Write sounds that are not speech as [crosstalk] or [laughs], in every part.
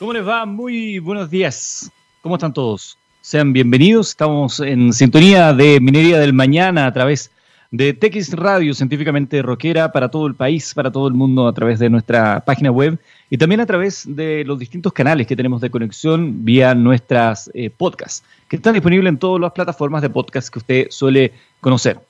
¿Cómo les va? Muy buenos días. ¿Cómo están todos? Sean bienvenidos. Estamos en sintonía de Minería del Mañana a través de TX Radio, científicamente rockera, para todo el país, para todo el mundo, a través de nuestra página web y también a través de los distintos canales que tenemos de conexión vía nuestras eh, podcasts, que están disponibles en todas las plataformas de podcast que usted suele conocer.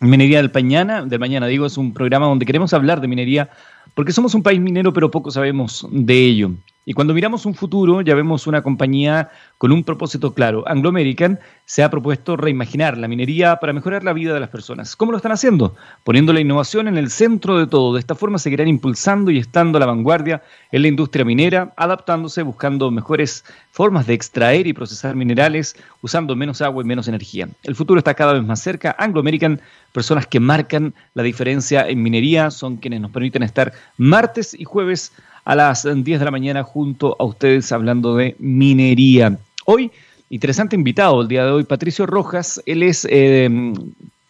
Minería del Mañana, del Mañana digo, es un programa donde queremos hablar de minería porque somos un país minero, pero poco sabemos de ello. Y cuando miramos un futuro, ya vemos una compañía con un propósito claro. Anglo American se ha propuesto reimaginar la minería para mejorar la vida de las personas. ¿Cómo lo están haciendo? Poniendo la innovación en el centro de todo. De esta forma seguirán impulsando y estando a la vanguardia en la industria minera, adaptándose, buscando mejores formas de extraer y procesar minerales, usando menos agua y menos energía. El futuro está cada vez más cerca. Anglo American, personas que marcan la diferencia en minería, son quienes nos permiten estar martes y jueves a las 10 de la mañana junto a ustedes hablando de minería. Hoy, interesante invitado el día de hoy, Patricio Rojas, él es eh,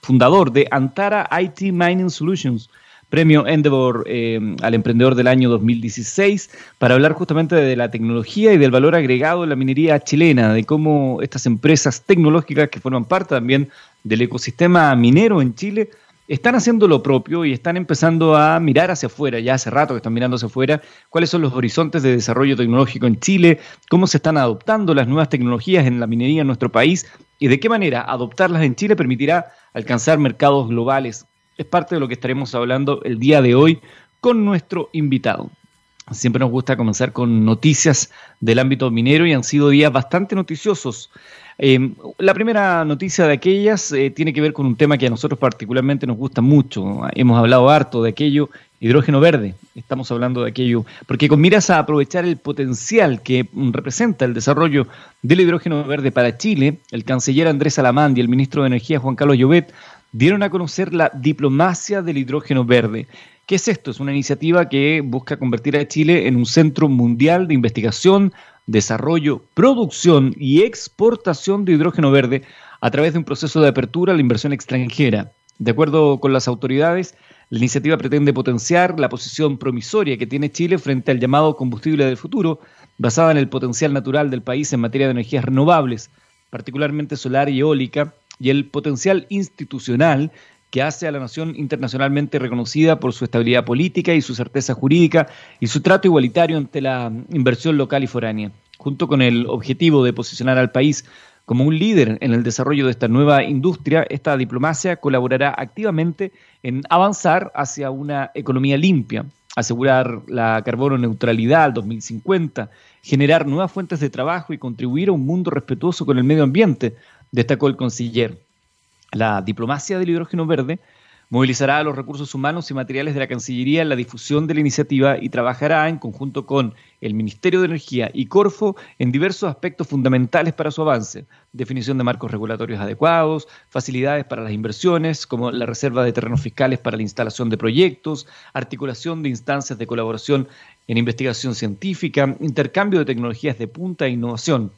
fundador de Antara IT Mining Solutions, premio Endeavor eh, al emprendedor del año 2016, para hablar justamente de la tecnología y del valor agregado en la minería chilena, de cómo estas empresas tecnológicas que forman parte también del ecosistema minero en Chile están haciendo lo propio y están empezando a mirar hacia afuera, ya hace rato que están mirando hacia afuera, cuáles son los horizontes de desarrollo tecnológico en Chile, cómo se están adoptando las nuevas tecnologías en la minería en nuestro país y de qué manera adoptarlas en Chile permitirá alcanzar mercados globales. Es parte de lo que estaremos hablando el día de hoy con nuestro invitado. Siempre nos gusta comenzar con noticias del ámbito minero y han sido días bastante noticiosos. Em, la primera noticia de aquellas eh, tiene que ver con un tema que a nosotros particularmente nos gusta mucho. Hemos hablado harto de aquello, hidrógeno verde. Estamos hablando de aquello, porque con miras a aprovechar el potencial que mm, representa el desarrollo del hidrógeno verde para Chile, el canciller Andrés Alamán y el ministro de Energía Juan Carlos Llobet dieron a conocer la diplomacia del hidrógeno verde. ¿Qué es esto? Es una iniciativa que busca convertir a Chile en un centro mundial de investigación, desarrollo, producción y exportación de hidrógeno verde a través de un proceso de apertura a la inversión extranjera. De acuerdo con las autoridades, la iniciativa pretende potenciar la posición promisoria que tiene Chile frente al llamado combustible del futuro, basada en el potencial natural del país en materia de energías renovables, particularmente solar y eólica, y el potencial institucional que hace a la nación internacionalmente reconocida por su estabilidad política y su certeza jurídica y su trato igualitario ante la inversión local y foránea, junto con el objetivo de posicionar al país como un líder en el desarrollo de esta nueva industria, esta diplomacia colaborará activamente en avanzar hacia una economía limpia, asegurar la carbono neutralidad al 2050, generar nuevas fuentes de trabajo y contribuir a un mundo respetuoso con el medio ambiente, destacó el conciller. La diplomacia del hidrógeno verde movilizará los recursos humanos y materiales de la Cancillería en la difusión de la iniciativa y trabajará en conjunto con el Ministerio de Energía y Corfo en diversos aspectos fundamentales para su avance. Definición de marcos regulatorios adecuados, facilidades para las inversiones, como la reserva de terrenos fiscales para la instalación de proyectos, articulación de instancias de colaboración en investigación científica, intercambio de tecnologías de punta e innovación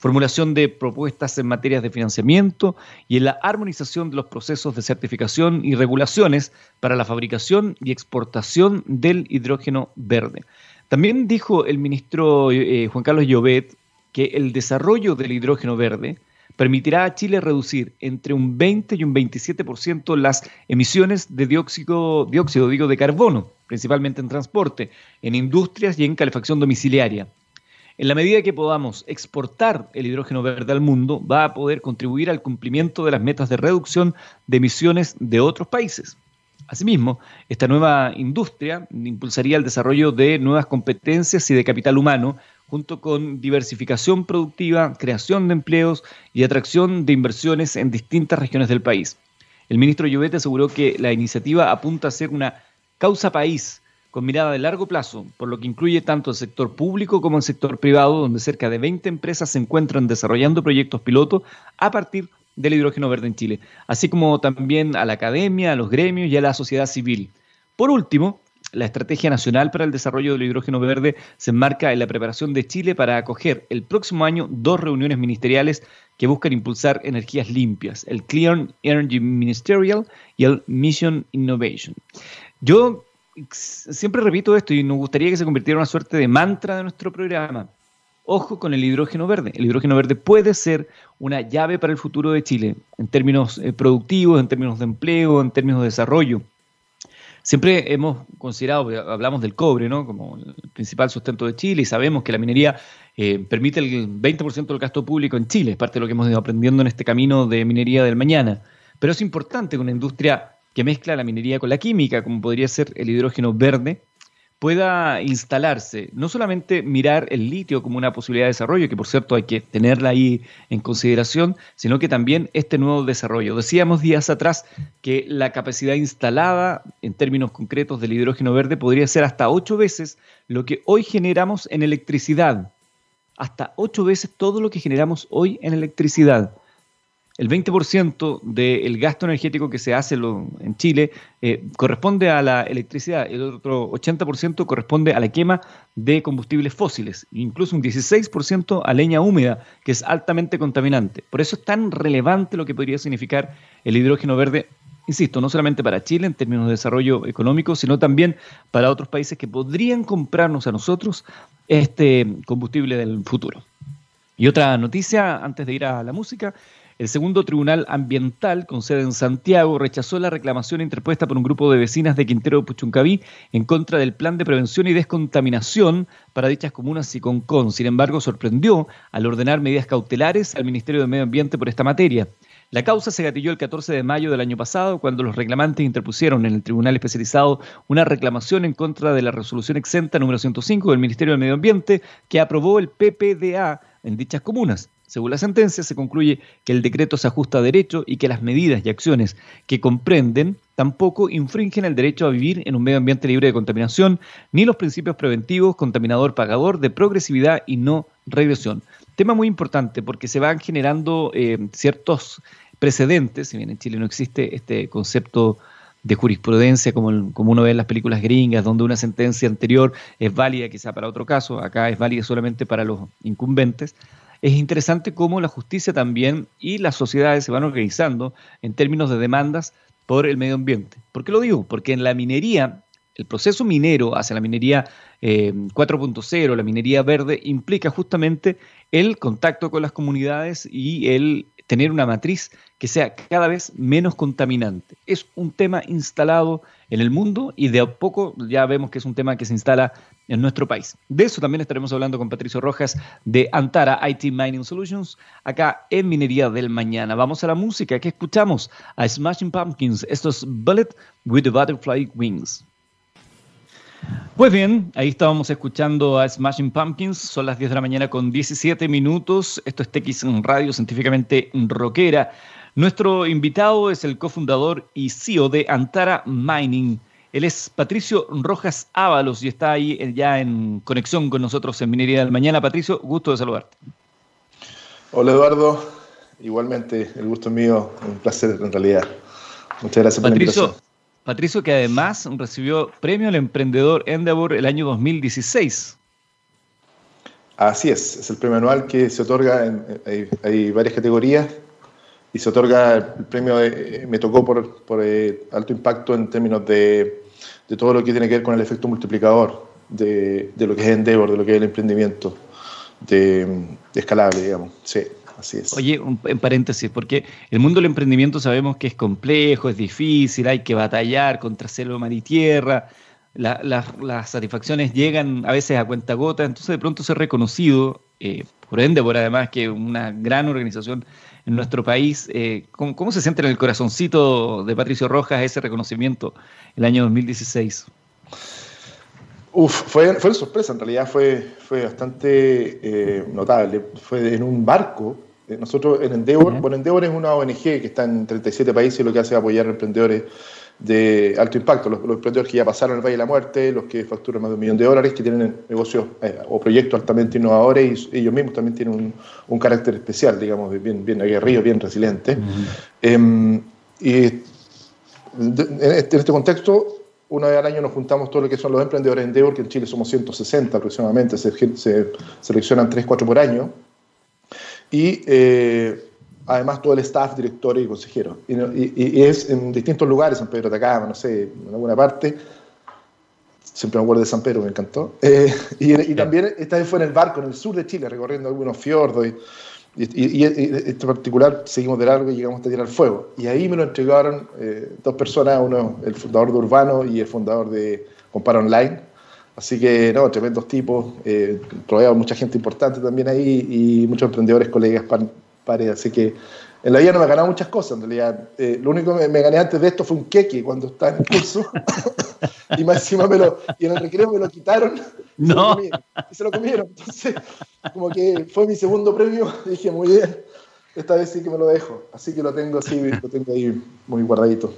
formulación de propuestas en materias de financiamiento y en la armonización de los procesos de certificación y regulaciones para la fabricación y exportación del hidrógeno verde. También dijo el ministro eh, Juan Carlos Llobet que el desarrollo del hidrógeno verde permitirá a Chile reducir entre un 20 y un 27% las emisiones de dióxido, de carbono, principalmente en transporte, en industrias y en calefacción domiciliaria. En la medida que podamos exportar el hidrógeno verde al mundo, va a poder contribuir al cumplimiento de las metas de reducción de emisiones de otros países. Asimismo, esta nueva industria impulsaría el desarrollo de nuevas competencias y de capital humano, junto con diversificación productiva, creación de empleos y atracción de inversiones en distintas regiones del país. El ministro Llobet aseguró que la iniciativa apunta a ser una causa país con mirada de largo plazo, por lo que incluye tanto el sector público como el sector privado, donde cerca de 20 empresas se encuentran desarrollando proyectos piloto a partir del hidrógeno verde en Chile, así como también a la academia, a los gremios y a la sociedad civil. Por último, la Estrategia Nacional para el Desarrollo del Hidrógeno Verde se enmarca en la preparación de Chile para acoger el próximo año dos reuniones ministeriales que buscan impulsar energías limpias, el Clean Energy Ministerial y el Mission Innovation. Yo siempre repito esto y nos gustaría que se convirtiera en una suerte de mantra de nuestro programa. Ojo con el hidrógeno verde. El hidrógeno verde puede ser una llave para el futuro de Chile en términos eh, productivos, en términos de empleo, en términos de desarrollo. Siempre hemos considerado, hablamos del cobre, ¿no? Como el principal sustento de Chile y sabemos que la minería eh, permite el 20% del gasto público en Chile, es parte de lo que hemos ido aprendiendo en este camino de minería del mañana. Pero es importante que una industria que mezcla la minería con la química, como podría ser el hidrógeno verde, pueda instalarse, no solamente mirar el litio como una posibilidad de desarrollo, que por cierto hay que tenerla ahí en consideración, sino que también este nuevo desarrollo. Decíamos días atrás que la capacidad instalada en términos concretos del hidrógeno verde podría ser hasta ocho veces lo que hoy generamos en electricidad. Hasta ocho veces todo lo que generamos hoy en electricidad el 20% del gasto energético que se hace en Chile eh, corresponde a la electricidad, el otro 80% corresponde a la quema de combustibles fósiles, incluso un 16% a leña húmeda, que es altamente contaminante. Por eso es tan relevante lo que podría significar el hidrógeno verde, insisto, no solamente para Chile en términos de desarrollo económico, sino también para otros países que podrían comprarnos a nosotros este combustible del futuro. Y otra noticia, antes de ir a la música, el segundo tribunal ambiental, con sede en Santiago, rechazó la reclamación interpuesta por un grupo de vecinas de Quintero de Puchuncaví en contra del plan de prevención y descontaminación para dichas comunas y Concón. Sin embargo, sorprendió al ordenar medidas cautelares al Ministerio de Medio Ambiente por esta materia. La causa se gatilló el 14 de mayo del año pasado cuando los reclamantes interpusieron en el tribunal especializado una reclamación en contra de la resolución exenta número 105 del Ministerio del Medio Ambiente que aprobó el PPDA en dichas comunas. Según la sentencia, se concluye que el decreto se ajusta a derecho y que las medidas y acciones que comprenden tampoco infringen el derecho a vivir en un medio ambiente libre de contaminación, ni los principios preventivos, contaminador-pagador, de progresividad y no regresión. Tema muy importante porque se van generando eh, ciertos precedentes, si bien en Chile no existe este concepto de jurisprudencia como, como uno ve en las películas gringas, donde una sentencia anterior es válida quizá para otro caso, acá es válida solamente para los incumbentes es interesante cómo la justicia también y las sociedades se van organizando en términos de demandas por el medio ambiente. ¿Por qué lo digo? Porque en la minería, el proceso minero hacia la minería 4.0, eh, la minería verde, implica justamente el contacto con las comunidades y el tener una matriz que sea cada vez menos contaminante. Es un tema instalado en el mundo y de a poco ya vemos que es un tema que se instala en nuestro país. De eso también estaremos hablando con Patricio Rojas de Antara IT Mining Solutions, acá en Minería del Mañana. Vamos a la música. ¿Qué escuchamos? A Smashing Pumpkins. Esto es Bullet with the Butterfly Wings. Pues bien, ahí estábamos escuchando a Smashing Pumpkins, son las 10 de la mañana con 17 minutos, esto es TX Radio Científicamente Rockera. Nuestro invitado es el cofundador y CEO de Antara Mining. Él es Patricio Rojas Ábalos y está ahí ya en conexión con nosotros en Minería del Mañana. Patricio, gusto de saludarte. Hola Eduardo, igualmente el gusto es mío, un placer en realidad. Muchas gracias por la invitación. Patricio, que además recibió premio al emprendedor Endeavor el año 2016. Así es, es el premio anual que se otorga, en, hay, varias categorías y se otorga el premio, me tocó por, por eh, alto impacto en términos de, de, todo lo que tiene que ver con el efecto multiplicador de, de, lo que es Endeavor, de lo que es el emprendimiento de, de escalable, digamos. Sí. Oye, en paréntesis, porque el mundo del emprendimiento sabemos que es complejo, es difícil, hay que batallar contra cielo, mar y tierra. las satisfacciones llegan a veces a cuenta gota, entonces de pronto ser reconocido, eh, por ende, por además que una gran organización en nuestro país, eh, ¿cómo, se siente en el corazoncito de Patricio Rojas ese reconocimiento el año 2016? Uf, fue, fue una sorpresa, en realidad fue, fue bastante eh, notable. Fue en un barco nosotros en Endeavor, bueno, Endeavor es una ONG que está en 37 países y lo que hace es apoyar a emprendedores de alto impacto, los, emprendedores que ya pasaron el Valle de la Muerte, los que facturan más de un millón de dólares, que tienen negocios eh, o proyectos altamente innovadores y ellos mismos también tienen un, carácter especial, digamos, bien, bien aguerrido, bien resiliente. Em, y en este, en este contexto, una vez al año nos juntamos todo lo que son los emprendedores de Endeavor, que en Chile somos 160 aproximadamente, se, se seleccionan 3, 4 por año, y eh, además todo el staff, directores y consejeros. Y, es en distintos lugares, en Pedro Atacama, no sé, en alguna parte. siempre me acuerdo de San Pedro, me encantó. [laughs] Eh, y, también esta vez fue en el barco, en el sur de Chile, recorriendo algunos fiordos. Y, y, este particular seguimos de largo y llegamos a tirar fuego. Y ahí me lo entregaron eh, dos personas, uno el fundador de Urbano y el fundador de Compara Online. Así que, no, tremendos tipos, eh, rodeado mucha gente importante también ahí y muchos emprendedores, colegas, pares. Así que en la vida no me he ganado muchas cosas, en realidad. Eh, lo único que me, gané antes de esto fue un queque cuando estaba en el curso. [laughs] y más encima me lo, y en el recreo me lo quitaron. No. y se lo comieron. Entonces, como que fue mi segundo premio. [laughs] dije, muy bien, esta vez sí que me lo dejo. Así que lo tengo así, lo tengo ahí muy guardadito.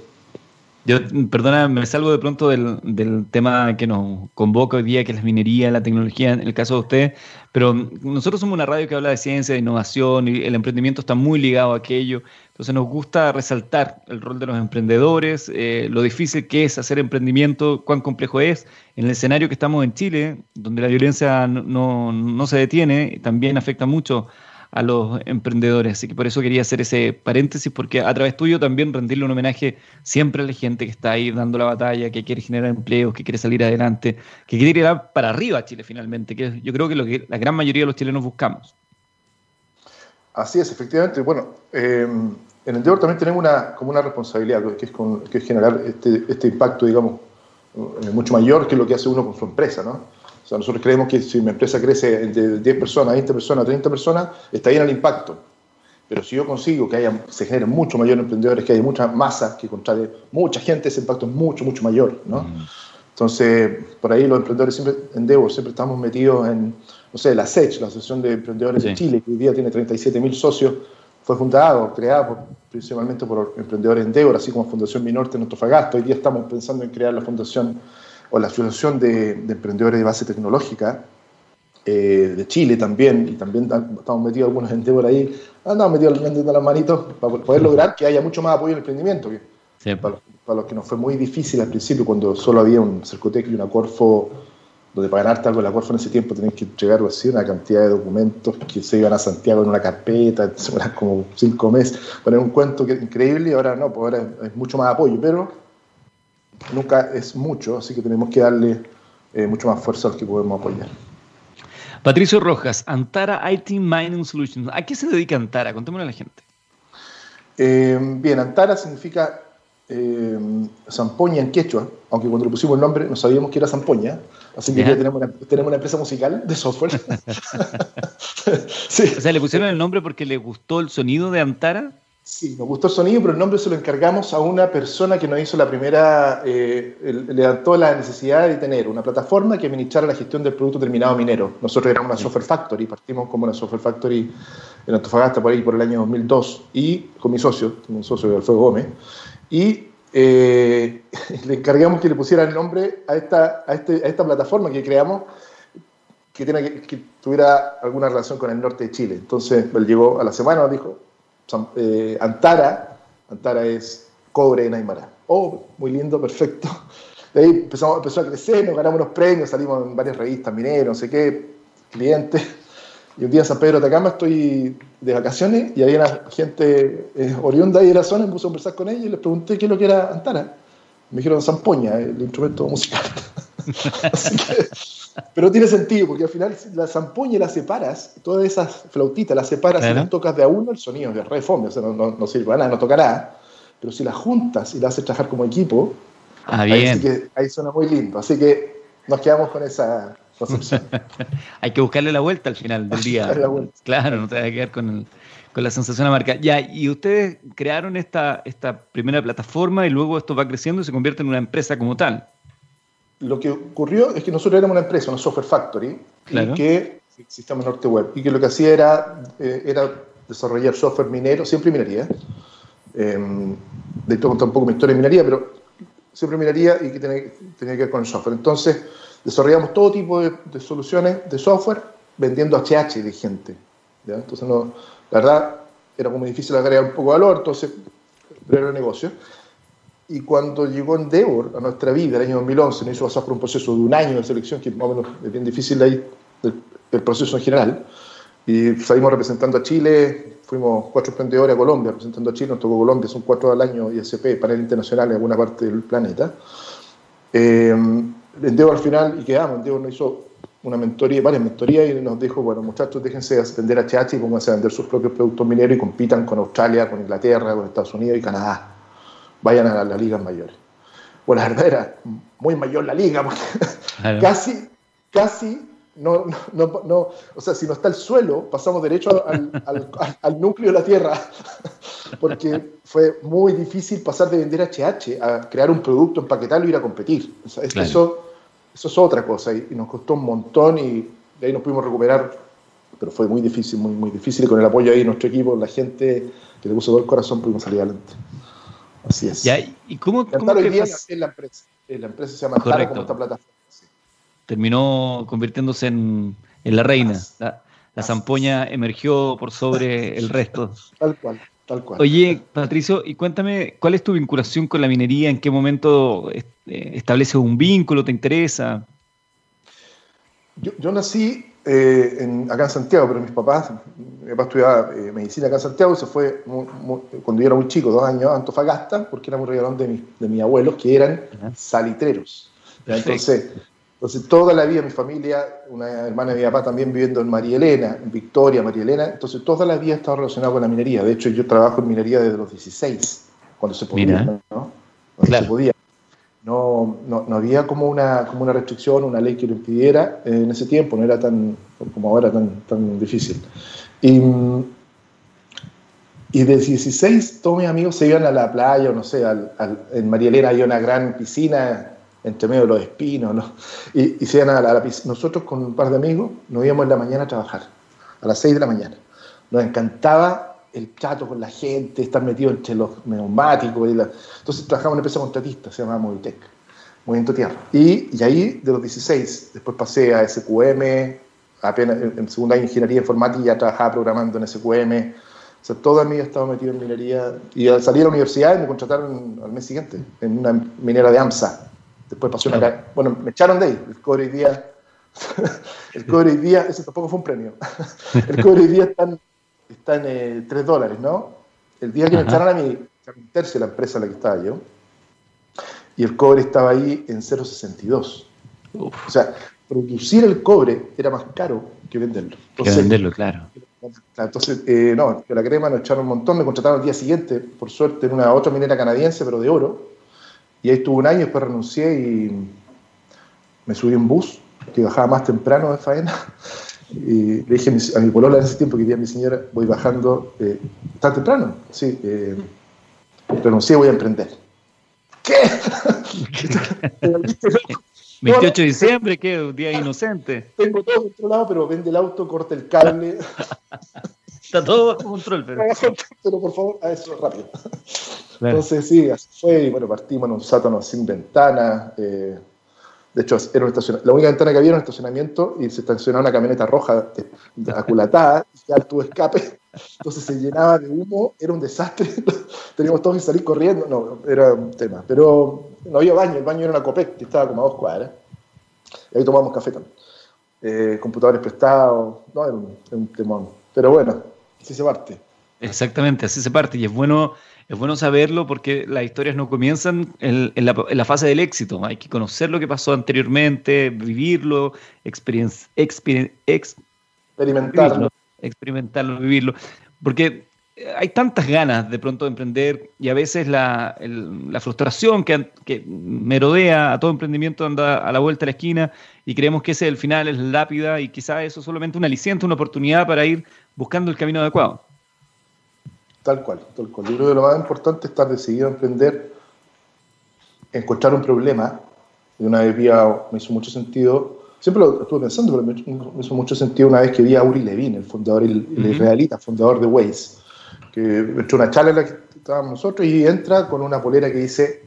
Yo, perdona, me salgo de pronto del, del, tema que nos convoca hoy día, que es la minería, la tecnología, en el caso de usted, pero nosotros somos una radio que habla de ciencia, de innovación, y el emprendimiento está muy ligado a aquello. Entonces nos gusta resaltar el rol de los emprendedores, eh, lo difícil que es hacer emprendimiento, cuán complejo es. En el escenario que estamos en Chile, donde la violencia no, no, no se detiene, también afecta mucho a los emprendedores. Así que por eso quería hacer ese paréntesis, porque a través tuyo también rendirle un homenaje siempre a la gente que está ahí dando la batalla, que quiere generar empleos, que quiere salir adelante, que quiere ir para arriba a Chile finalmente, que yo creo que lo que la gran mayoría de los chilenos buscamos. Así es, efectivamente. Bueno, eh, en Endeavor también tenemos una, como una responsabilidad, que es, que es generar este, este impacto, digamos, eh, mucho mayor que lo que hace uno con su empresa, ¿no? O sea, nosotros creemos que si mi empresa crece de 10 personas, 20 personas, 30 personas, está bien el impacto. Pero si yo consigo que haya, se generen mucho mayor emprendedores, que haya mucha masa, que contrate mucha gente, ese impacto es mucho, mucho mayor. ¿no? Mm. Entonces, por ahí los emprendedores siempre, en Devo, siempre estamos metidos en, no sé, la SECH, la Asociación de Emprendedores de Chile, que hoy día tiene 37 mil socios, fue fundado, creado principalmente por emprendedores en Devo, así como Fundación Minorte en Antofagasta. Hoy día estamos pensando en crear la Fundación o la Asociación de, Emprendedores de Base Tecnológica eh, de Chile también, y también estamos metidos algunos gente por ahí, andamos metidos metiendo las manitos para poder lograr que haya mucho más apoyo en el emprendimiento. para, los, que nos fue muy difícil al principio, cuando solo había un Cercotec y una Corfo, donde para ganarte algo en la Corfo en ese tiempo tenías que entregar así una cantidad de documentos que se iban a Santiago en una carpeta, [laughs] eran como cinco meses, poner un cuento que, increíble, y ahora no, pues ahora es mucho más apoyo, pero nunca es mucho, así que tenemos que darle eh, mucho más fuerza al que podemos apoyar. Patricio Rojas, Antara IT Mining Solutions. ¿A qué se dedica Antara? Contémosle a la gente. Eh, bien, Antara significa eh, zampoña en quechua, aunque cuando le pusimos el nombre no sabíamos que era zampoña, así que ya tenemos una, tenemos una, empresa musical de software. [laughs] [laughs] sí. O sea, ¿le pusieron el nombre porque le gustó el sonido de Antara? Sí, nos gustó el sonido, pero el nombre se lo encargamos a una persona que nos hizo la primera, eh, le adaptó la necesidad de tener una plataforma que administrara la gestión del producto terminado minero. Nosotros éramos una software factory, partimos como una software factory en Antofagasta por ahí por el año 2002 y con mi socio, mi socio Alfredo Gómez, y eh, [laughs] le encargamos que le pusiera el nombre a esta, a, este, a esta plataforma que creamos que, tiene que, que, tuviera alguna relación con el norte de Chile. Entonces él llegó a la semana, nos dijo, eh, Antara, Antara es cobre en Aymara. Oh, muy lindo, perfecto. De ahí empezamos, empezó a crecer, nos ganamos unos premios, salimos en varias revistas, mineros, no sé qué, clientes. Y un día en San Pedro de Atacama estoy de vacaciones y había una gente eh, oriunda ahí de la zona, me puse a conversar con ellos y les pregunté qué es lo que era Antara. Me dijeron zampoña, el instrumento musical. [laughs] Así que, pero tiene sentido, porque al final la zampoña la separas, todas esas flautitas las separas y las tocas de a uno, el sonido es re fome, o sea, no, no, sirve para nada, no tocará. Pero si las juntas y las haces trabajar como equipo, ah, Ahí, que, ahí suena muy lindo. Así que nos quedamos con esa concepción. [laughs] Hay que buscarle la vuelta al final del día. Claro, no te vas a quedar con, con la sensación de marca. Ya, y ustedes crearon esta, esta primera plataforma y luego esto va creciendo y se convierte en una empresa como tal lo que ocurrió es que nosotros éramos una empresa, una software factory, y que Sistema Norte Web, y que lo que hacía era, eh, era desarrollar software minero, siempre minería. Eh, de hecho, contar un poco mi historia de minería, pero siempre minería y que tenía, tenía, que ver con el software. Entonces, desarrollamos todo tipo de, soluciones de software vendiendo HH de gente. Entonces, no, la verdad, era como difícil agregar un poco de valor, entonces, pero era negocio. Y cuando llegó Endeavor a nuestra vida, el año 2011, nos hizo pasar por un proceso de un año de selección, que más o menos es bien difícil ahí, el, proceso en general. Y salimos representando a Chile, fuimos cuatro emprendedores a Colombia, representando a Chile, nos tocó Colombia, son cuatro al año ISP, panel internacional en alguna parte del planeta. Eh, al final, y quedamos, Endeavor nos hizo una mentoría, varias mentorías y nos dijo, bueno muchachos, déjense vender HH y pónganse a vender sus propios productos mineros y compitan con Australia, con Inglaterra, con Estados Unidos y Canadá. Vayan a las ligas mayores. Bueno, la verdad era muy mayor la liga, porque casi, casi no, no, no, o sea, si no está el suelo, pasamos derecho al, al, núcleo de la Tierra, porque fue muy difícil pasar de vender HH a crear un producto, empaquetarlo y ir a competir. O sea, eso eso es otra cosa y, nos costó un montón y de ahí nos pudimos recuperar, pero fue muy difícil, muy, muy difícil y con el apoyo ahí de nuestro equipo, la gente que le puso todo el corazón, pudimos salir adelante. Así es. ¿Y cómo, cómo hoy día en la empresa. La empresa se llama Correcto. como esta plataforma. Terminó convirtiéndose en, en la reina. La, la zampoña emergió por sobre [laughs] el resto. Tal cual. Tal cual. Oye, Patricio, y cuéntame, ¿cuál es tu vinculación con la minería? ¿En qué momento eh, estableces un vínculo? ¿Te interesa? Yo, nací eh, acá en Santiago, pero mis papás, mi papá estudiaba eh, medicina acá en Santiago y se fue cuando yo era muy chico, dos años, a Antofagasta, porque era muy regalón de, mi, de mis abuelos, que eran salitreros. Entonces, entonces, toda la vida mi familia, una hermana de mi papá también viviendo en María Elena, en Victoria, María Elena, entonces toda la vida he estado relacionado con la minería. De hecho, yo trabajo en minería desde los 16, cuando se podía, ¿no? Cuando se podía. No, no, había como una, como una restricción, una ley que lo impidiera en ese tiempo, no era tan como ahora tan, tan difícil. Y, y de 16 todos mis amigos se iban a la playa, o no sé, al, en María Elena había una gran piscina entre medio de los espinos, ¿no? Y, se iban a la, Nosotros con un par de amigos nos íbamos en la mañana a trabajar, a las 6 de la mañana. Nos encantaba el trato con la gente, estar metido entre los neumáticos. Entonces trabajamos en una empresa contratista, se llamaba Movitec, Movimiento Tierra. Y, y ahí, de los 16, después pasé a SQM, apenas en segunda ingeniería informática ya trabajaba programando en SQM. O sea, toda mi vida he estado metido en minería. Y al salir a la universidad me contrataron al mes siguiente en una minera de AMSA, Después pasó una. Bueno, me echaron de ahí. El cobre hoy día. [laughs] el cobre hoy día. Ese tampoco fue un premio. [laughs] el cobre hoy día está en, 3 eh, dólares, ¿no? El día que me echaron a mí, tercia la empresa en la que estaba yo, y el cobre estaba ahí en 0,62. O sea, producir el cobre era más caro que venderlo. que venderlo, claro. Entonces, eh, no, que la crema nos echaron un montón, me contrataron el día siguiente, por suerte, en una otra minera canadiense, pero de oro, y ahí estuve un año, después renuncié y me subí en bus, que bajaba más temprano de faena. Y le dije a mi, polola en ese tiempo que día mi señora, voy bajando, eh, ¿está temprano? Sí, eh, renuncié, voy a emprender. ¿Qué? [laughs] 28 de diciembre, ¿qué? Un día inocente. Tengo todo controlado, pero vende el auto, corta el cable. Está todo bajo control, pero. pero por favor, a eso rápido. Entonces, sí, así fue. Y bueno, partimos en un sótano sin ventana. Eh, de hecho, era la única ventana que había era un estacionamiento y se estacionaba una camioneta roja aculatada y ya tuvo escape. Entonces se llenaba de humo, era un desastre. [laughs] Teníamos todos que salir corriendo. No, era un tema. Pero no había baño, el baño era una copec que estaba como a dos cuadras. Ahí tomamos café. Eh, computadores prestados, no, era un, era un temón. Pero bueno, así se parte. Exactamente, así se parte. Y es bueno, es bueno saberlo porque las historias no comienzan en, la, fase del éxito. Hay que conocer lo que pasó anteriormente, vivirlo, experimentarlo. Experimentarlo, vivirlo. Porque hay tantas ganas de pronto de emprender y a veces la, frustración que, que, merodea a todo emprendimiento anda a la vuelta de la esquina y creemos que ese es el final, es lápida y quizás eso es solamente un aliciente, una oportunidad para ir buscando el camino adecuado. Tal cual, tal cual. Yo creo que lo más importante es estar decidido a emprender, encontrar un problema. Y una vez vi me hizo mucho sentido, siempre lo estuve pensando, pero me hizo mucho sentido una vez que vi a Uri Levin, el fundador, el, israelita, fundador de Waze, que echó una charla en la que estábamos nosotros y entra con una polera que dice,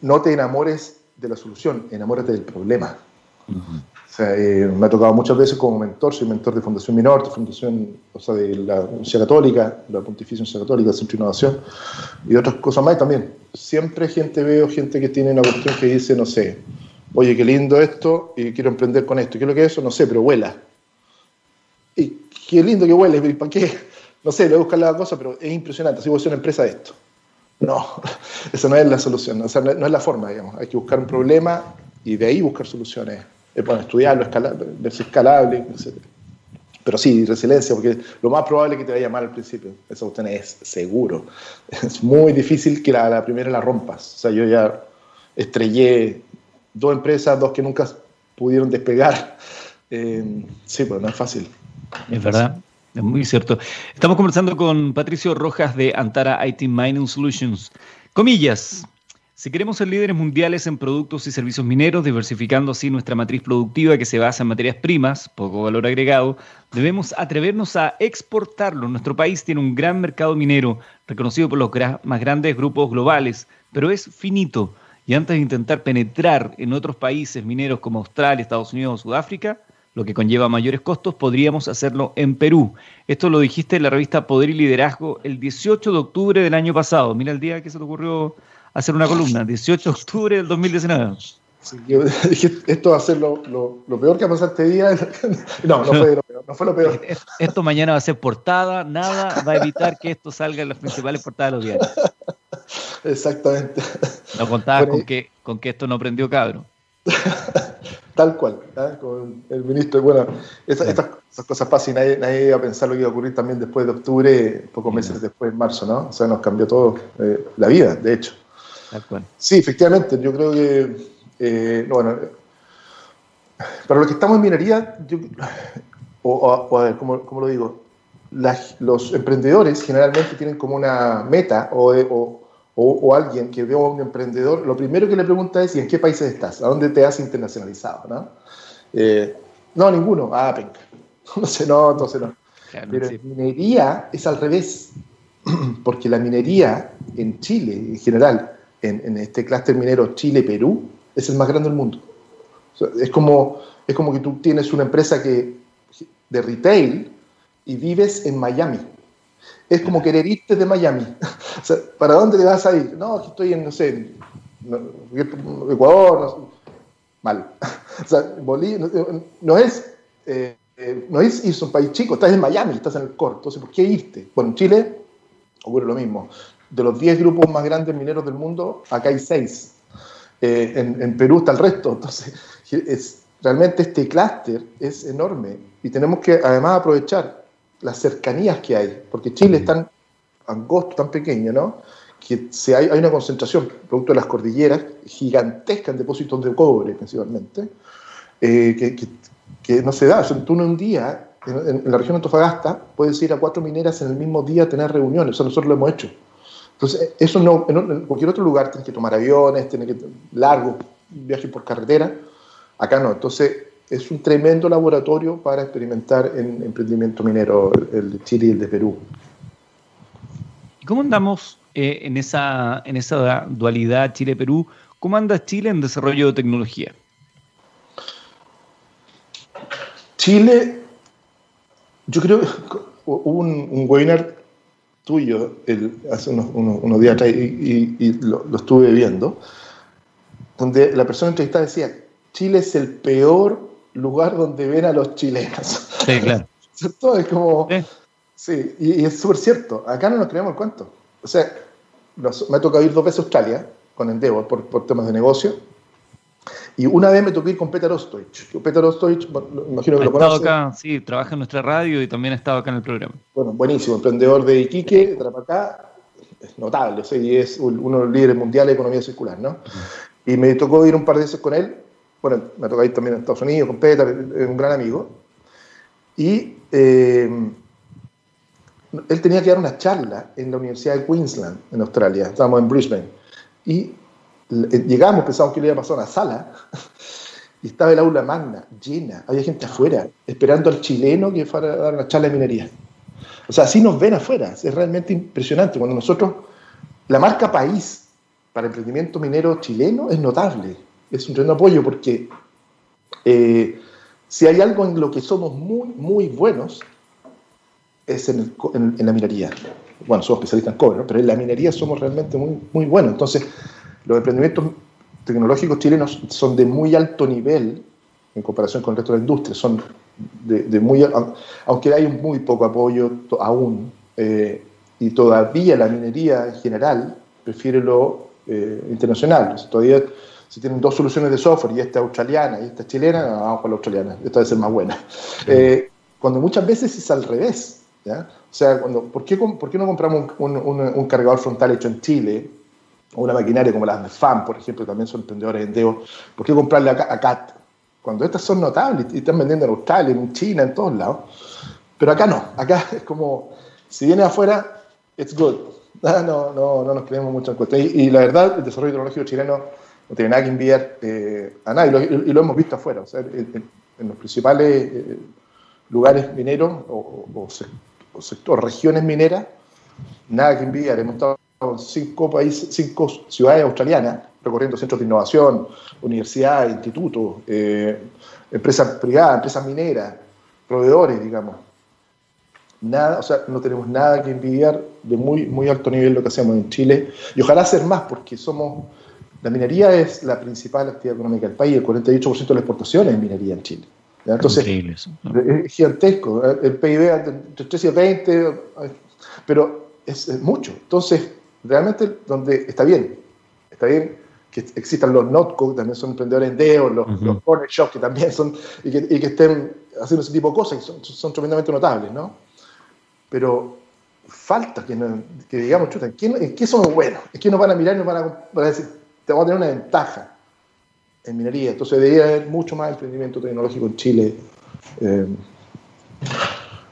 no te enamores de la solución, enamórate del problema. Eh, me ha tocado muchas veces como mentor, soy mentor de Fundación Minor, de Fundación, o sea, de la Universidad Católica, la Pontificia Universidad Católica, Centro de Innovación y otras cosas más también. Siempre gente veo, gente que tiene una cuestión que dice, no sé, oye, qué lindo esto y quiero emprender con esto. ¿Qué es lo que es eso? No sé, pero vuela. Y qué lindo que huele, ¿para qué? No sé, le buscan la cosa, pero es impresionante. Así voy a ser una empresa de esto. No, [laughs] esa no es la solución, o sea, no, es la forma, digamos. Hay que buscar un problema y de ahí buscar soluciones. Es bueno estudiarlo, escalable, ver si escalable, etc. Pero sí, resiliencia, porque lo más probable es que te vaya mal al principio. Esa cuestión es seguro. [laughs] Es muy difícil que la, la primera la rompas. O sea, yo ya estrellé dos empresas, dos que nunca pudieron despegar. [laughs] Eh, sí, pues no es fácil. Es verdad. Es muy cierto. Estamos conversando con Patricio Rojas de Antara IT Mining Solutions. Comillas. Si queremos ser líderes mundiales en productos y servicios mineros, diversificando así nuestra matriz productiva que se basa en materias primas, poco valor agregado, debemos atrevernos a exportarlo. Nuestro país tiene un gran mercado minero, reconocido por los más grandes grupos globales, pero es finito. Y antes de intentar penetrar en otros países mineros como Australia, Estados Unidos o Sudáfrica, lo que conlleva mayores costos, podríamos hacerlo en Perú. Esto lo dijiste en la revista Poder y Liderazgo el 18 de octubre del año pasado. Mira el día que se te ocurrió hacer una columna, 18 de octubre del 2019. yo [laughs] dije, esto va a ser lo, peor que ha pasado este día. [laughs] No, no fue, lo peor, no fue lo peor. [laughs] Esto mañana va a ser portada, nada va a evitar que esto salga en las principales portadas de los diarios. Exactamente. No contabas con, que, con que esto no prendió cabro. Tal cual, ¿eh? con el ministro. Bueno, estas, cosas pasan y nadie, nadie, iba a pensar lo que iba a ocurrir también después de octubre, pocos meses después, en marzo, ¿no? O sea, nos cambió todo eh, la vida, de hecho. Sí, efectivamente, yo creo que, eh, bueno, para los que estamos en minería, o, a ver, ¿cómo, ¿cómo, lo digo? los emprendedores generalmente tienen como una meta o, o o, alguien que ve a un emprendedor, lo primero que le pregunta es, ¿y en qué países estás? ¿A dónde te has internacionalizado? ¿no? Eh, no, ninguno. Ah, penca. [laughs] No sé, no, entonces no. Pero minería es al revés, [clears throat] porque la minería en Chile, en general, en, este clúster minero Chile-Perú, es el más grande del mundo. es, como, es como que tú tienes una empresa que, de retail y vives en Miami es como querer irte de Miami. [laughs] o sea, ¿para dónde te vas a ir? No, aquí estoy en, no sé, Ecuador, no mal. [laughs] o sea, Bolivia no, es, eh, no es irse a un país chico, estás en Miami, estás en el corto, entonces ¿por qué irte? Bueno, en Chile ocurre lo mismo. De los 10 grupos más grandes mineros del mundo, acá hay 6. Eh, en, Perú está el resto. Entonces, [laughs] es, realmente este clúster es enorme y tenemos que además aprovechar las cercanías que hay, porque Chile es tan angosto, tan pequeño, ¿no? que se hay, una concentración, producto de las cordilleras, gigantesca en depósitos de cobre principalmente, eh, que, que, no se da. O sea, tú en un día, en, la región de Antofagasta, puedes ir a cuatro mineras en el mismo día a tener reuniones, o sea, nosotros lo hemos hecho. Entonces, eso no, en cualquier otro lugar tienes que tomar aviones, tienes que largos viajes por carretera, acá no. Entonces, es un tremendo laboratorio para experimentar en emprendimiento minero, el de Chile y el de Perú. ¿Cómo andamos eh, en, esa, en esa dualidad Chile-Perú? ¿Cómo anda Chile en desarrollo de tecnología? Chile, yo creo [laughs] hubo un, webinar tuyo hace unos, días atrás y, lo, lo, estuve viendo, donde la persona entrevistada decía, Chile es el peor lugar donde ven a los chilenos. Sí, claro. [laughs] Todo es como... Sí, y, es súper cierto. Acá no nos creemos el cuento. O sea, me ha tocado ir dos veces a Australia con Endeavor por, por temas de negocio. Y una vez me tocó ir con Peter Ostoich. Peter Ostoich, imagino que lo conoce. acá, sí, trabaja en nuestra radio y también ha estado acá en el programa. Bueno, buenísimo, emprendedor de Iquique, de Trapacá, es notable, o sea, y es uno de los líderes mundiales de economía circular, ¿no? Y me tocó ir un par de veces con él bueno, me tocó ir también en Estados Unidos con Peter, es un gran amigo, y eh, él tenía que dar una charla en la Universidad de Queensland, en Australia, estábamos en Brisbane, y llegamos, pensamos que le iba a una sala, [laughs] y estaba el aula magna, llena, había gente afuera, esperando al chileno que fuera a dar una charla de minería. O sea, así nos ven afuera, es realmente impresionante. Cuando nosotros, la marca país para emprendimiento minero chileno es notable es un tremendo apoyo porque eh, si hay algo en lo que somos muy, muy buenos, es en, la minería. Bueno, somos especialistas en cobre, pero en la minería somos realmente muy, muy buenos. Entonces, los emprendimientos tecnológicos chilenos son de muy alto nivel en comparación con el resto de la industria. Son de, muy, aunque hay muy poco apoyo aún, eh, y todavía la minería en general prefiere lo eh, internacional. todavía si tienen dos soluciones de software y esta australiana y esta chilena, vamos con la australiana, esta debe ser más buena. Eh, cuando muchas veces es al revés. ¿ya? O sea, cuando, ¿por, qué, ¿por qué no compramos un, un, cargador frontal hecho en Chile o una maquinaria como las de FAM, por ejemplo, también son emprendedores en Deo? ¿Por qué comprarle a, a CAT? Cuando estas son notables y están vendiendo en Australia, en China, en todos lados. Pero acá no, acá [laughs] es como, si viene afuera, it's good. [laughs] No, no, no nos creemos mucho en cuenta. Y, la verdad, el desarrollo tecnológico chileno no tiene nada que enviar eh, a nadie, y lo, hemos visto afuera. En, los principales eh, lugares mineros o, o, sector, regiones mineras, nada que enviar. Hemos estado cinco, países, cinco ciudades australianas, recorriendo centros de innovación, universidades, institutos, eh, empresas privadas, empresas mineras, proveedores, digamos nada, o sea, no tenemos nada que envidiar de muy, muy alto nivel lo que hacemos en Chile y ojalá hacer más porque somos, la minería es la principal actividad económica del país, el 48% de la exportación es minería en Chile. Entonces, es gigantesco, el PIB entre 3 y 20, pero es, mucho. Entonces, realmente donde está bien, está bien que existan los NotCo, que también son emprendedores en DEO, los, uh Corner Shops, que también son, y que, y que, estén haciendo ese tipo de cosas, son, son tremendamente notables, ¿no? pero falta que, que digamos, chuta, ¿en qué, somos buenos? Es que nos van a mirar y nos van a, decir, te vamos a tener una ventaja en minería. Entonces debería haber mucho más emprendimiento tecnológico en Chile eh,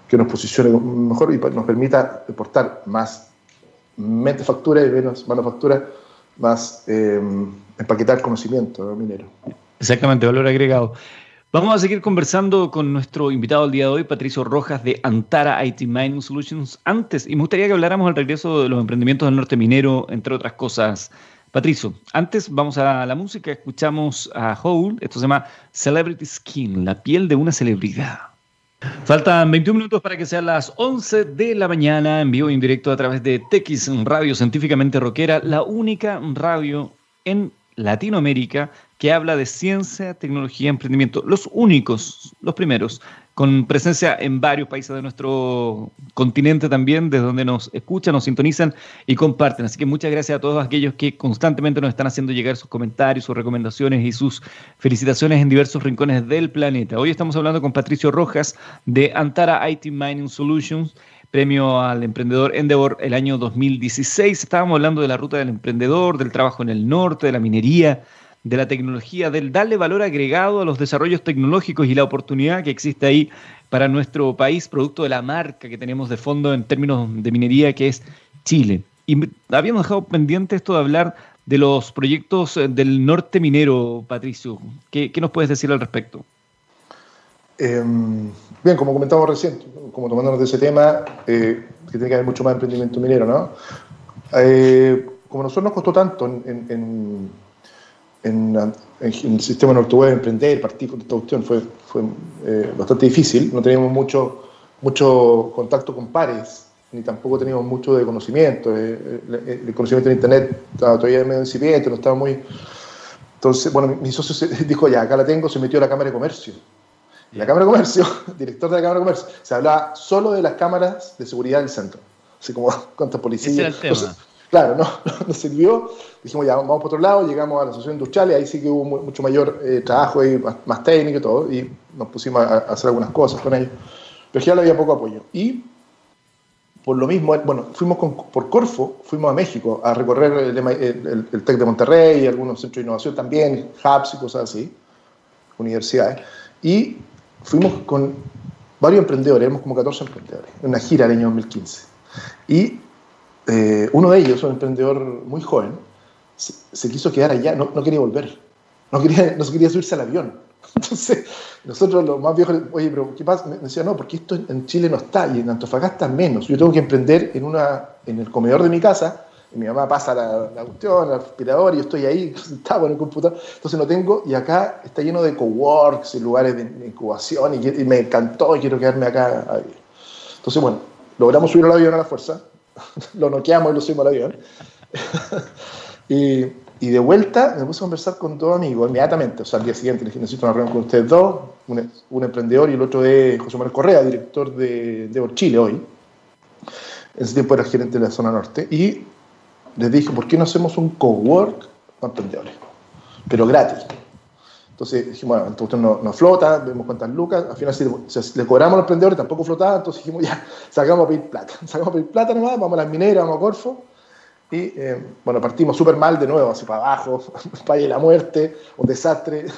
que nos posicione mejor y nos permita exportar más manufactura y menos manufactura, más eh, empaquetar conocimiento minero. Exactamente, valor agregado. Vamos a seguir conversando con nuestro invitado el día de hoy, Patricio Rojas de Antara IT Mining Solutions. Antes, y me gustaría que habláramos al regreso de los emprendimientos del norte minero, entre otras cosas. Patricio, antes vamos a la música, escuchamos a Hole, esto se llama Celebrity Skin, la piel de una celebridad. Faltan 21 minutos para que sean las 11 de la mañana, en vivo y en directo a través de TX Radio Científicamente Rockera, la única radio en Latinoamérica que habla de ciencia, tecnología, emprendimiento. Los únicos, los primeros, con presencia en varios países de nuestro continente también, desde donde nos escuchan, nos sintonizan y comparten. Así que muchas gracias a todos aquellos que constantemente nos están haciendo llegar sus comentarios, sus recomendaciones y sus felicitaciones en diversos rincones del planeta. Hoy estamos hablando con Patricio Rojas de Antara IT Mining Solutions premio al emprendedor Endeavor el año 2016. Estábamos hablando de la ruta del emprendedor, del trabajo en el norte, de la minería, de la tecnología, del darle valor agregado a los desarrollos tecnológicos y la oportunidad que existe ahí para nuestro país, producto de la marca que tenemos de fondo en términos de minería, que es Chile. Y habíamos dejado pendiente esto de hablar de los proyectos eh, del norte minero, Patricio. ¿Qué, nos puedes decir al respecto? Em, bien, como comentamos recién, como tomándonos de ese tema, eh, que tiene que haber mucho más emprendimiento minero, ¿no? Eh, como a nosotros nos costó tanto en, el sistema Norte emprender, partir con esta cuestión fue, fue eh, bastante difícil. No teníamos mucho, mucho contacto con pares, ni tampoco teníamos mucho de conocimiento. Eh, eh, el, conocimiento en Internet estaba todavía medio incipiente, no estaba muy... Entonces, bueno, mi socio [laughs] dijo, ya, acá la tengo, se metió a la Cámara de Comercio. Y la Cámara de Comercio, [laughs] director de la Cámara de Comercio, se hablaba solo de las cámaras de seguridad del centro. Así como [laughs] cuántas policías. Ese era el tema. Claro, no, [laughs] nos sirvió. Dijimos, ya, vamos por otro lado, llegamos a la asociación industrial y ahí sí que hubo mucho mayor eh, trabajo y más, técnico y todo, y nos pusimos a, hacer algunas cosas con ellos. Pero ya había poco apoyo. Y por lo mismo, bueno, fuimos por Corfo, fuimos a México a recorrer el, el, TEC de Monterrey, algunos centros de innovación también, hubs y cosas así, universidades. Y fuimos con varios emprendedores, éramos como 14 emprendedores, en una gira del año 2015. Y eh, uno de ellos, un emprendedor muy joven, se, quiso quedar allá, no, quería volver, no quería, [laughs] no quería subirse al avión. [laughs] Entonces, nosotros los más viejos, oye, pero ¿qué pasa? Me decía, no, porque esto en Chile no está y en Antofagasta menos. Yo tengo que emprender en, una, en el comedor de mi casa, y mi mamá pasa la, la cuestión, el aspirador, y yo estoy ahí [laughs] sentado en el computador. Entonces no tengo, y acá está lleno de coworks y lugares de, incubación, y, y, me encantó y quiero quedarme acá. Entonces, bueno, logramos subir al avión a la fuerza, [laughs] lo noqueamos y lo subimos al avión. [laughs] y, y, de vuelta me puse a conversar con dos amigos inmediatamente, o sea, al día siguiente les necesito una reunión con ustedes dos, un, un emprendedor y el otro es José Manuel Correa, director de, de Chile hoy. En ese tiempo era gerente de la zona norte. Y les dije, ¿por qué no hacemos un cowork para emprendedores? Pero gratis. Entonces dijimos, bueno, entonces no, no flota, vemos cuántas lucas, al final si le, cobramos a los emprendedores tampoco flotaba, entonces dijimos, ya, sacamos a pedir plata, [laughs] sacamos a pedir plata nomás, vamos a las mineras, vamos a Corfo, y eh, bueno, partimos súper mal de nuevo, así para abajo, [laughs] para de la muerte, un desastre. [laughs]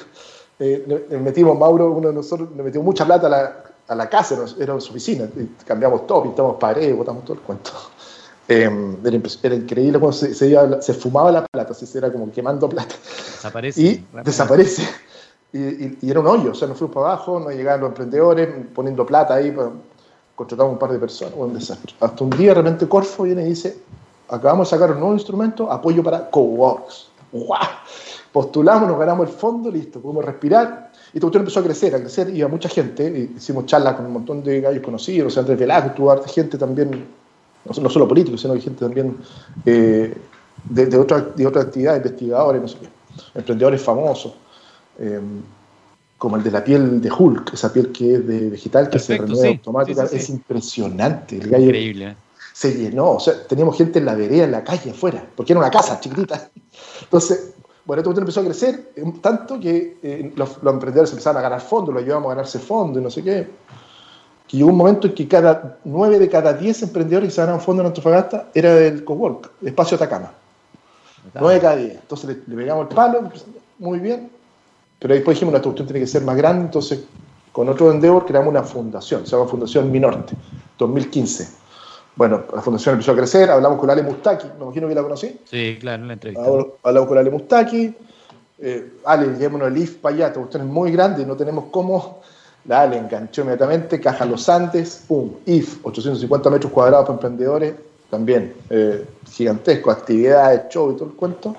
Eh, le, metimos, Mauro, uno de nosotros, le metió mucha plata a la, a la casa, era su oficina, cambiamos todo, pintamos paredes, botamos todo el cuento. Eh, era, increíble cuando se, se, fumaba la plata, se era como quemando plata. Desaparece. Y desaparece. Y, era un hoyo, o sea, nos fuimos para abajo, no llegaban los emprendedores poniendo plata ahí, contratamos un par de personas, un desastre. Hasta un día de repente Corfo viene y dice, acabamos de sacar un nuevo instrumento, apoyo para Coworks. ¡Wow! Postulamos, nos ganamos el fondo, listo, podemos respirar. Y cuestión empezó a crecer, a crecer, iba mucha gente, hicimos charlas con un montón de gallos conocidos, o sea, Andrés Velasco, tuvo harta gente también, no, solo políticos, sino que gente también eh, de, de, otra, de otra actividad, investigadores, no sé qué, emprendedores famosos. Eh, como el de la piel de Hulk, esa piel que es de vegetal que se renueva automáticamente, es impresionante. El gallo Increíble. se llenó, o sea, teníamos gente en la vereda, en la calle, afuera, porque era una casa chiquitita. Entonces, bueno, esto empezó a crecer tanto que eh, los, emprendedores empezaron a ganar fondos, lo ayudamos a ganarse fondos y no sé qué. Que llegó un momento en que cada nueve de cada diez emprendedores que se ganaban fondos en Antofagasta era del Cowork, Espacio Atacama. Nueve de cada diez. Entonces le, le pegamos el palo, muy bien, pero ahí dijimos, nuestra cuestión tiene que ser más grande, entonces con otro Endeavor creamos una fundación, se llama Fundación Minorte, 2015. Bueno, la fundación empezó a crecer, hablamos con Ale Mustaki, me imagino que la conocí. Sí, claro, en la entrevista. Hablamos con Ale Mustaki, eh, Ale, llevémonos el IF para allá, esta cuestión es muy grande y no tenemos cómo. La Ale enganchó inmediatamente, Caja Los Andes, pum, IF, 850 metros cuadrados para emprendedores, también eh, gigantesco, actividades, show y todo el cuento.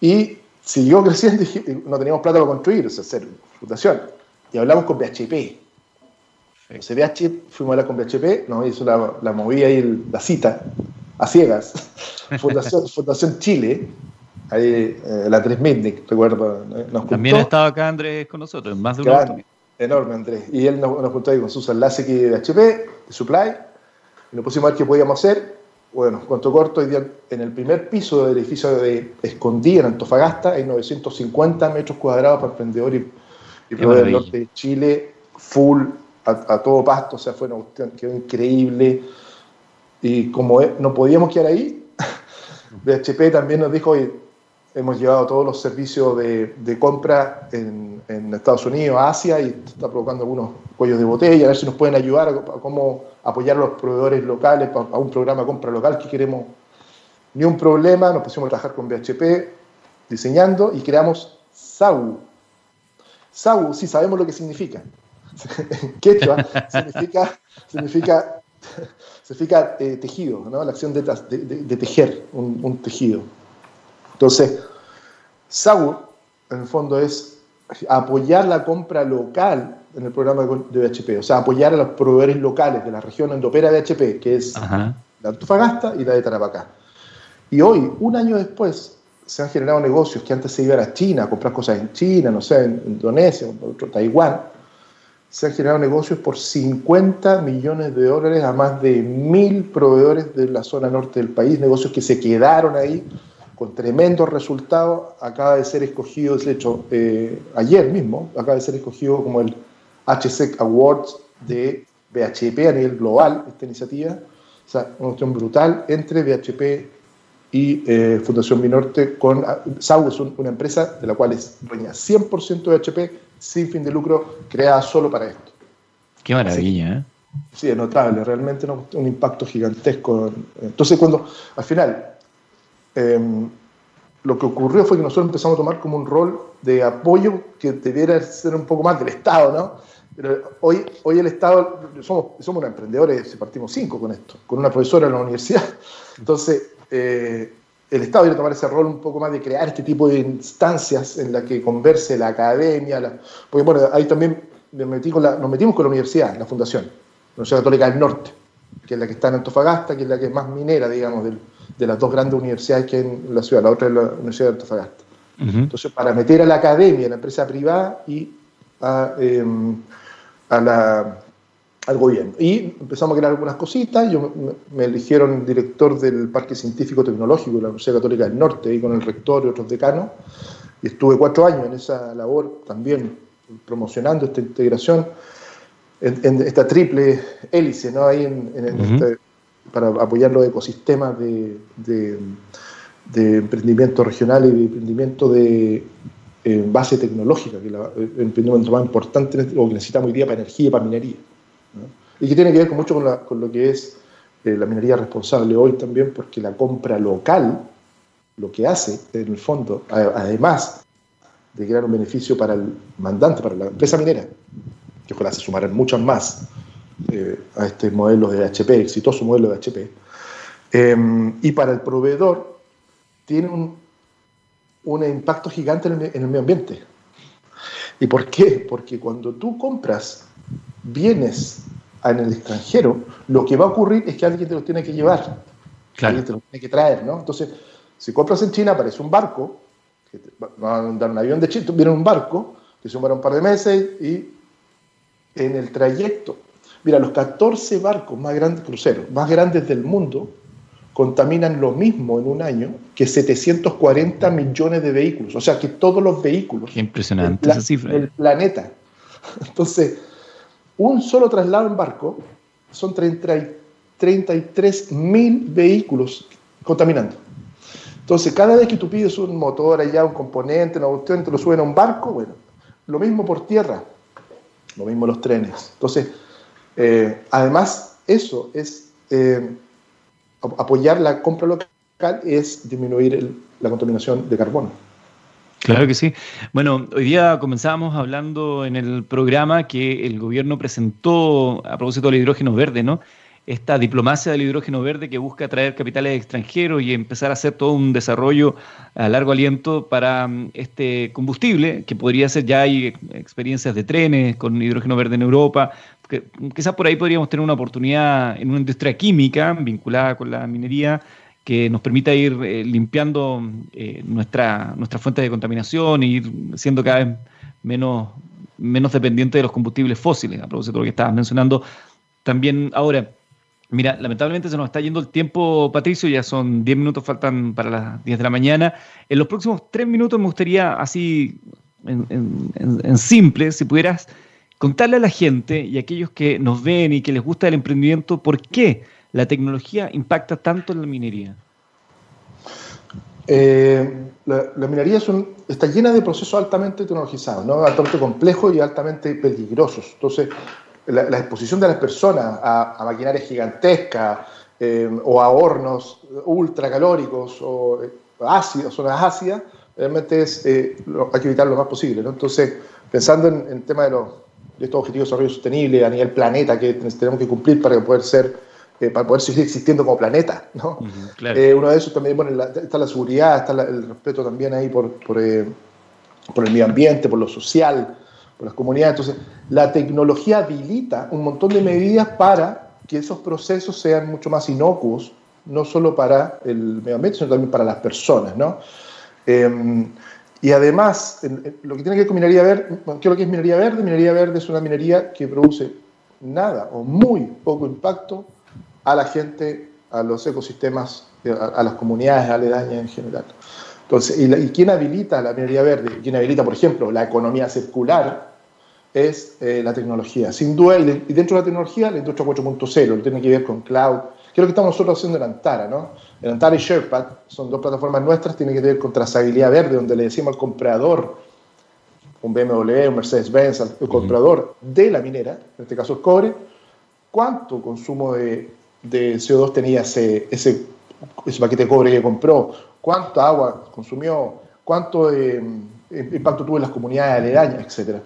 Y siguió creciendo y no teníamos plata para construir, o sea, hacer fundación. Y hablamos con BHP. Entonces BHP, fuimos a hablar con BHP, nos hizo la, la movida ahí, la cita, a ciegas. [laughs] Fundación, Fundación Chile, ahí eh, la 3000, recuerdo. Nos También ha estado acá Andrés con nosotros, más de una Enorme, Andrés. Y él nos, nos juntó ahí con Susan Lasek de BHP, de Supply, y nos pusimos a ver qué podíamos hacer bueno, cuanto corto, en el primer piso del edificio de Escondí, en Antofagasta, hay 950 metros cuadrados para emprendedores y, y del norte de Chile, full, a, todo pasto, o sea, fue una cuestión quedó increíble. Y como no podíamos quedar ahí, [laughs] BHP también nos dijo, oye, hemos llevado todos los servicios de, compra en, Estados Unidos, Asia, y está provocando algunos cuellos de botella, a ver si nos pueden ayudar a, cómo apoyar a los proveedores locales a un programa de compra local que queremos. Ni un problema, nos pusimos a trabajar con BHP diseñando y creamos SAU. SAU, sí sabemos lo que significa. [laughs] Quechua significa, significa, [laughs] significa eh, tejido, ¿no? la acción de, tejer un tejido. Entonces, SAU, en el fondo, es apoyar la compra local en el programa de BHP, o sea, apoyar a los proveedores locales de la región endopera de BHP, que es la Antofagasta y la de Tarapacá. Y hoy, un año después, se han generado negocios que antes se iban a China, a comprar cosas en China, no sé, en Indonesia, en Taiwán. Se han generado negocios por 50 millones de dólares a más de mil proveedores de la zona norte del país, negocios que se quedaron ahí con tremendos resultados, acaba de ser escogido, de hecho, eh, ayer mismo, acaba de ser escogido como el HSEC Awards de BHP a nivel global, esta iniciativa. O sea, una cuestión brutal entre BHP y eh, Fundación Minorte con ah, SAU, es una empresa de la cual es dueña 100% de BHP, sin fin de lucro, creada solo para esto. Qué maravilla, ¿eh? Sí, es notable, realmente un impacto gigantesco. Entonces, cuando al final Em, lo que ocurrió fue que nosotros empezamos a tomar como un rol de apoyo que debiera ser un poco más del Estado, ¿no? Pero hoy, hoy el Estado, somos, somos unos emprendedores, partimos cinco con esto, con una profesora en la universidad. [laughs] Entonces, eh, el Estado debe tomar ese rol un poco más de crear este tipo de instancias en las que converse la academia, la, porque bueno, ahí también nos metimos con la universidad, la fundación, la Universidad Católica del Norte, que es la que está en Antofagasta, que es la que es más minera, digamos, del, de las dos grandes universidades que hay en la ciudad, la otra es la Universidad de Antofagasta. Entonces, para meter a la academia, a la empresa privada y a, em, a, la, al gobierno. Y empezamos a crear algunas cositas. Yo, me, eligieron director del Parque Científico Tecnológico de la Universidad Católica del Norte, y con el rector y otros decanos. Y estuve cuatro años en esa labor también promocionando esta integración, en, esta triple hélice, ¿no? Ahí en, este, para apoyar los ecosistemas de, de, emprendimiento regional y de emprendimiento de base tecnológica, que es el emprendimiento más importante este, o que necesitamos hoy día para energía y para minería. Y que tiene que ver con mucho con, lo que es eh, la minería responsable hoy también, porque la compra local lo que hace, en el fondo, además de crear un beneficio para el mandante, para la empresa minera, que ojalá se sumarán muchas más eh, a este modelo de HP, exitoso modelo de HP, eh, y para el proveedor tiene un, un impacto gigante en el, en el medio ambiente. ¿Y por qué? Porque cuando tú compras bienes en el extranjero, lo que va a ocurrir es que alguien te los tiene que llevar, alguien te los tiene que traer, ¿no? Entonces, si compras en China, aparece un barco, que va a dar un avión de China, viene un barco, que se demora un par de meses y en el trayecto, mira, los 14 barcos más grandes, cruceros, más grandes del mundo, contaminan lo mismo en un año que 740 millones de vehículos. O sea, que todos los vehículos impresionante del, cifra. del planeta. [laughs] Entonces, un solo traslado en barco son 33 mil vehículos contaminando. Entonces, cada vez que tú pides un motor allá, un componente, una cuestión, te lo suben a un barco, bueno, lo mismo por tierra, lo mismo los trenes. Entonces, eh, además, eso es eh, apoyar la compra local, es disminuir la contaminación de carbono. Claro que sí. Bueno, hoy día comenzamos hablando en el programa que el gobierno presentó a propósito del hidrógeno verde, ¿no? Esta diplomacia del hidrógeno verde que busca traer capitales extranjeros y empezar a hacer todo un desarrollo a largo aliento para mm, este combustible, que podría ser ya hay experiencias de trenes con hidrógeno verde en Europa. Quizás por ahí podríamos tener una oportunidad en una industria química vinculada con la minería que nos permita ir eh, limpiando eh, nuestra, nuestra fuente de contaminación e ir siendo cada vez menos, menos dependiente de los combustibles fósiles, a propósito de lo que estabas mencionando. También ahora, mira, lamentablemente se nos está yendo el tiempo, Patricio, ya son 10 minutos, faltan para las 10 de la mañana. En los próximos 3 minutos me gustaría, así en, en simple, si pudieras contarle a la gente y a aquellos que nos ven y que les gusta el emprendimiento, ¿por qué? la tecnología impacta tanto en la minería? Eh, la, minería está llena de procesos altamente tecnologizados, ¿no? altamente complejos y altamente peligrosos. Entonces, la, exposición de las personas a, maquinaria gigantesca eh, o a hornos ultracalóricos o eh, ácidos, zonas ácidas, realmente es, hay que evitar lo más posible. Entonces, pensando en el tema de, los, de estos objetivos de desarrollo sostenible a nivel planeta que tenemos que cumplir para poder ser eh, para poder seguir existiendo como planeta. ¿no? Eh, uno de esos también bueno, está la seguridad, está el respeto también ahí por, por, eh, por, el medio ambiente, por lo social, por las comunidades. Entonces, la tecnología habilita un montón de medidas para que esos procesos sean mucho más inocuos, no solo para el medio ambiente, sino también para las personas. ¿no? Y además, lo que tiene que ver con minería verde, ¿qué es lo que es minería verde? Minería verde es una minería que produce nada o muy poco impacto a la gente, a los ecosistemas, a, las comunidades aledañas en general. Entonces, ¿y, quién habilita la minería verde? ¿Quién habilita, por ejemplo, la economía circular? Es eh, la tecnología. Sin duda, y, dentro de la tecnología, la industria 4.0, tiene que ver con cloud, que es lo que estamos nosotros haciendo en Antara, ¿no? En Antara y Sherpa son dos plataformas nuestras, tiene que ver con trazabilidad verde, donde le decimos al comprador, un BMW, un Mercedes-Benz, al comprador de la minera, en este caso el cobre, cuánto consumo de de CO2 tenía ese, ese, ese, paquete de cobre que compró, cuánto agua consumió, cuánto eh, impacto tuvo en las comunidades aledañas, etc.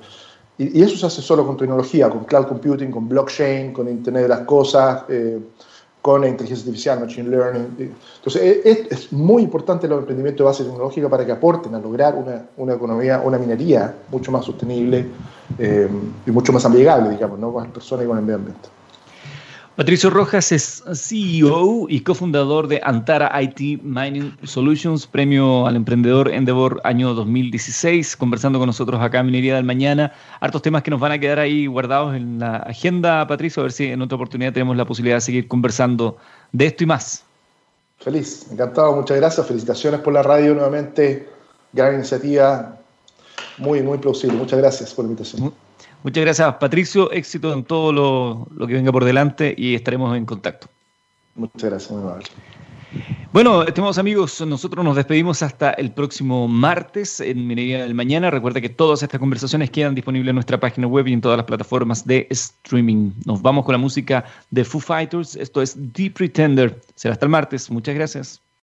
Y, eso se hace solo con tecnología, con cloud computing, con blockchain, con Internet de las Cosas, eh, con inteligencia artificial, machine learning. Entonces, es, es, muy importante los emprendimientos de base tecnológica para que aporten a lograr una, una economía, una minería mucho más sostenible eh, y mucho más amigable, digamos, ¿no? con las personas y con el medio ambiente. Patricio Rojas es CEO y cofundador de Antara IT Mining Solutions, premio al emprendedor Endeavor año 2016, conversando con nosotros acá en Minería del Mañana. Hartos temas que nos van a quedar ahí guardados en la agenda, Patricio, a ver si en otra oportunidad tenemos la posibilidad de seguir conversando de esto y más. Feliz, encantado, muchas gracias, felicitaciones por la radio nuevamente, gran iniciativa, muy, muy plausible, muchas gracias por la invitación. Muchas gracias, Patricio. Éxito en todo lo, que venga por delante y estaremos en contacto. Muchas gracias, muy amable. Bueno, estimados amigos, nosotros nos despedimos hasta el próximo martes en Minería del Mañana. Recuerda que todas estas conversaciones quedan disponibles en nuestra página web y en todas las plataformas de streaming. Nos vamos con la música de Foo Fighters. Esto es The Pretender. Será hasta el martes. Muchas gracias.